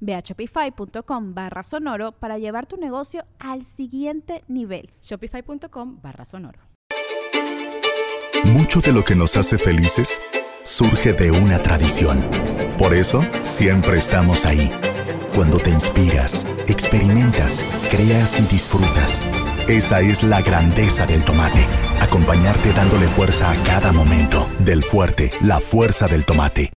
Ve a shopify.com barra sonoro para llevar tu negocio al siguiente nivel. Shopify.com barra sonoro. Mucho de lo que nos hace felices surge de una tradición. Por eso, siempre estamos ahí. Cuando te inspiras, experimentas, creas y disfrutas. Esa es la grandeza del tomate. Acompañarte dándole fuerza a cada momento. Del fuerte, la fuerza del tomate.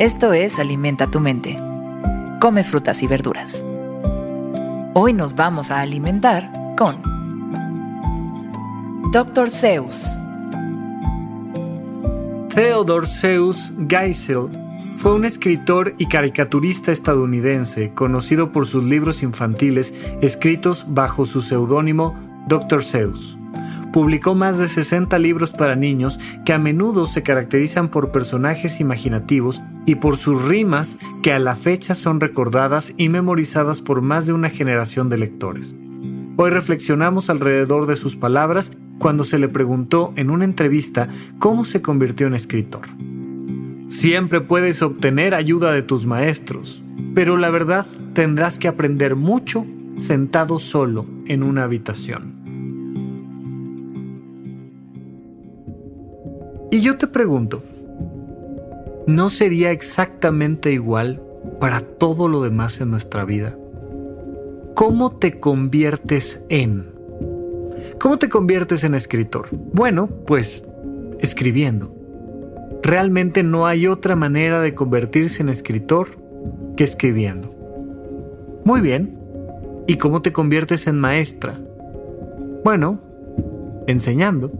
Esto es Alimenta tu mente. Come frutas y verduras. Hoy nos vamos a alimentar con Dr. Zeus. Theodore Zeus Geisel fue un escritor y caricaturista estadounidense conocido por sus libros infantiles escritos bajo su seudónimo Dr. Zeus publicó más de 60 libros para niños que a menudo se caracterizan por personajes imaginativos y por sus rimas que a la fecha son recordadas y memorizadas por más de una generación de lectores. Hoy reflexionamos alrededor de sus palabras cuando se le preguntó en una entrevista cómo se convirtió en escritor. Siempre puedes obtener ayuda de tus maestros, pero la verdad tendrás que aprender mucho sentado solo en una habitación. Y yo te pregunto, ¿no sería exactamente igual para todo lo demás en nuestra vida? ¿Cómo te conviertes en? ¿Cómo te conviertes en escritor? Bueno, pues escribiendo. Realmente no hay otra manera de convertirse en escritor que escribiendo. Muy bien. ¿Y cómo te conviertes en maestra? Bueno, enseñando.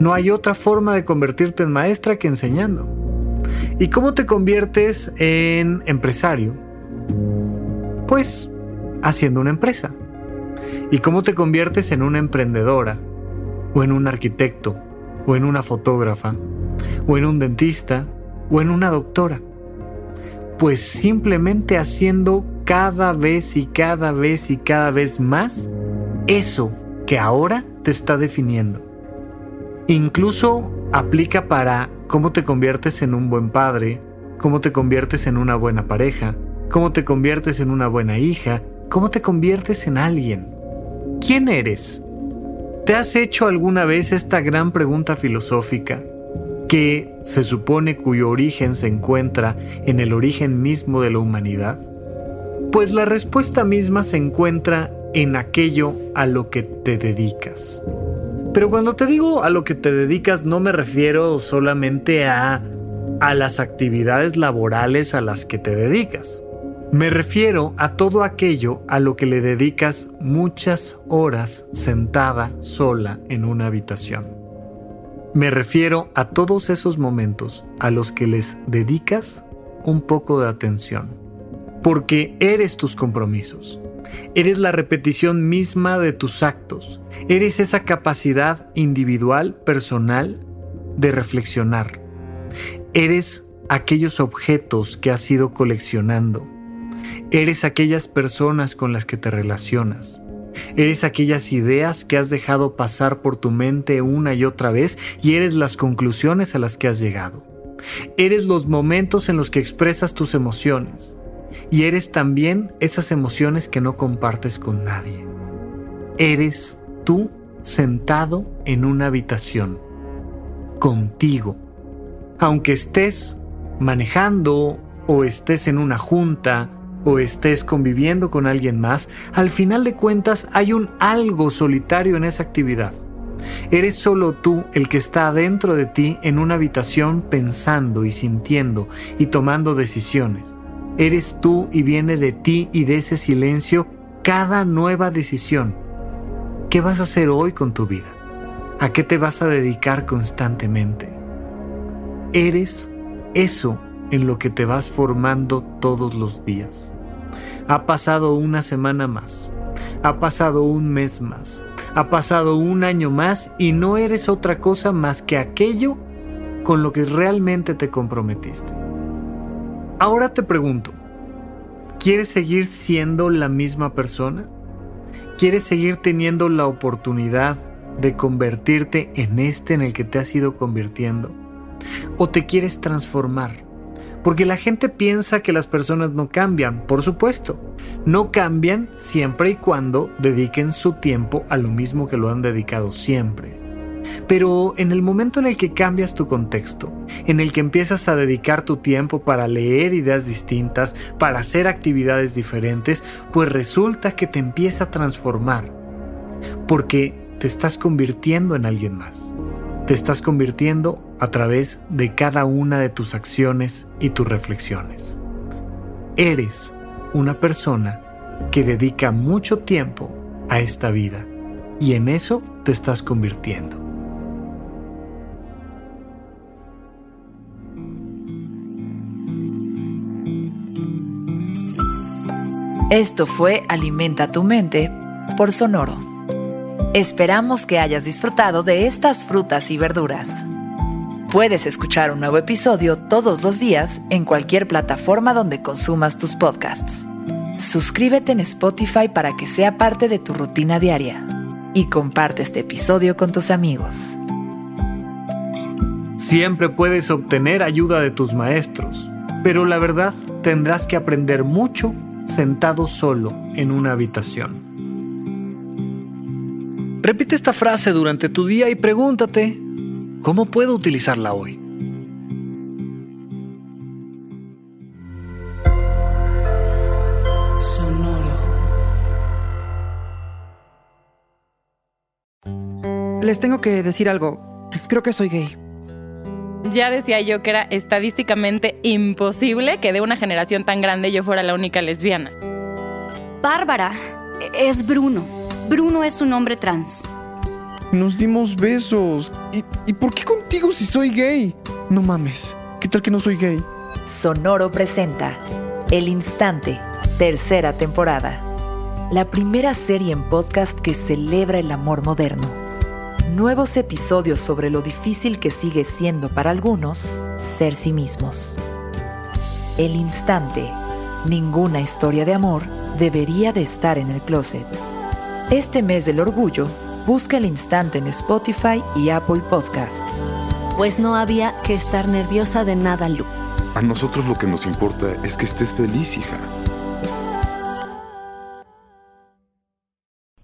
No hay otra forma de convertirte en maestra que enseñando. ¿Y cómo te conviertes en empresario? Pues haciendo una empresa. ¿Y cómo te conviertes en una emprendedora? ¿O en un arquitecto? ¿O en una fotógrafa? ¿O en un dentista? ¿O en una doctora? Pues simplemente haciendo cada vez y cada vez y cada vez más eso que ahora te está definiendo. Incluso aplica para cómo te conviertes en un buen padre, cómo te conviertes en una buena pareja, cómo te conviertes en una buena hija, cómo te conviertes en alguien. ¿Quién eres? ¿Te has hecho alguna vez esta gran pregunta filosófica que se supone cuyo origen se encuentra en el origen mismo de la humanidad? Pues la respuesta misma se encuentra en aquello a lo que te dedicas. Pero cuando te digo a lo que te dedicas no me refiero solamente a, a las actividades laborales a las que te dedicas. Me refiero a todo aquello a lo que le dedicas muchas horas sentada sola en una habitación. Me refiero a todos esos momentos a los que les dedicas un poco de atención. Porque eres tus compromisos. Eres la repetición misma de tus actos. Eres esa capacidad individual, personal, de reflexionar. Eres aquellos objetos que has ido coleccionando. Eres aquellas personas con las que te relacionas. Eres aquellas ideas que has dejado pasar por tu mente una y otra vez y eres las conclusiones a las que has llegado. Eres los momentos en los que expresas tus emociones y eres también esas emociones que no compartes con nadie. Eres tú sentado en una habitación, contigo, Aunque estés manejando o estés en una junta o estés conviviendo con alguien más, al final de cuentas hay un algo solitario en esa actividad. Eres solo tú el que está adentro de ti en una habitación pensando y sintiendo y tomando decisiones. Eres tú y viene de ti y de ese silencio cada nueva decisión. ¿Qué vas a hacer hoy con tu vida? ¿A qué te vas a dedicar constantemente? Eres eso en lo que te vas formando todos los días. Ha pasado una semana más, ha pasado un mes más, ha pasado un año más y no eres otra cosa más que aquello con lo que realmente te comprometiste. Ahora te pregunto, ¿quieres seguir siendo la misma persona? ¿Quieres seguir teniendo la oportunidad de convertirte en este en el que te has ido convirtiendo? ¿O te quieres transformar? Porque la gente piensa que las personas no cambian, por supuesto. No cambian siempre y cuando dediquen su tiempo a lo mismo que lo han dedicado siempre. Pero en el momento en el que cambias tu contexto, en el que empiezas a dedicar tu tiempo para leer ideas distintas, para hacer actividades diferentes, pues resulta que te empieza a transformar. Porque te estás convirtiendo en alguien más te estás convirtiendo a través de cada una de tus acciones y tus reflexiones. Eres una persona que dedica mucho tiempo a esta vida y en eso te estás convirtiendo. Esto fue Alimenta tu mente por Sonoro. Esperamos que hayas disfrutado de estas frutas y verduras. Puedes escuchar un nuevo episodio todos los días en cualquier plataforma donde consumas tus podcasts. Suscríbete en Spotify para que sea parte de tu rutina diaria y comparte este episodio con tus amigos. Siempre puedes obtener ayuda de tus maestros, pero la verdad tendrás que aprender mucho sentado solo en una habitación. Repite esta frase durante tu día y pregúntate, ¿cómo puedo utilizarla hoy? Sonoro. Les tengo que decir algo. Creo que soy gay. Ya decía yo que era estadísticamente imposible que de una generación tan grande yo fuera la única lesbiana. Bárbara, es Bruno. Bruno es un hombre trans. Nos dimos besos. ¿Y, ¿Y por qué contigo si soy gay? No mames. ¿Qué tal que no soy gay? Sonoro presenta El Instante, tercera temporada. La primera serie en podcast que celebra el amor moderno. Nuevos episodios sobre lo difícil que sigue siendo para algunos ser sí mismos. El Instante. Ninguna historia de amor debería de estar en el closet. Este mes del orgullo, busca el instante en Spotify y Apple Podcasts. Pues no había que estar nerviosa de nada, Lu. A nosotros lo que nos importa es que estés feliz, hija.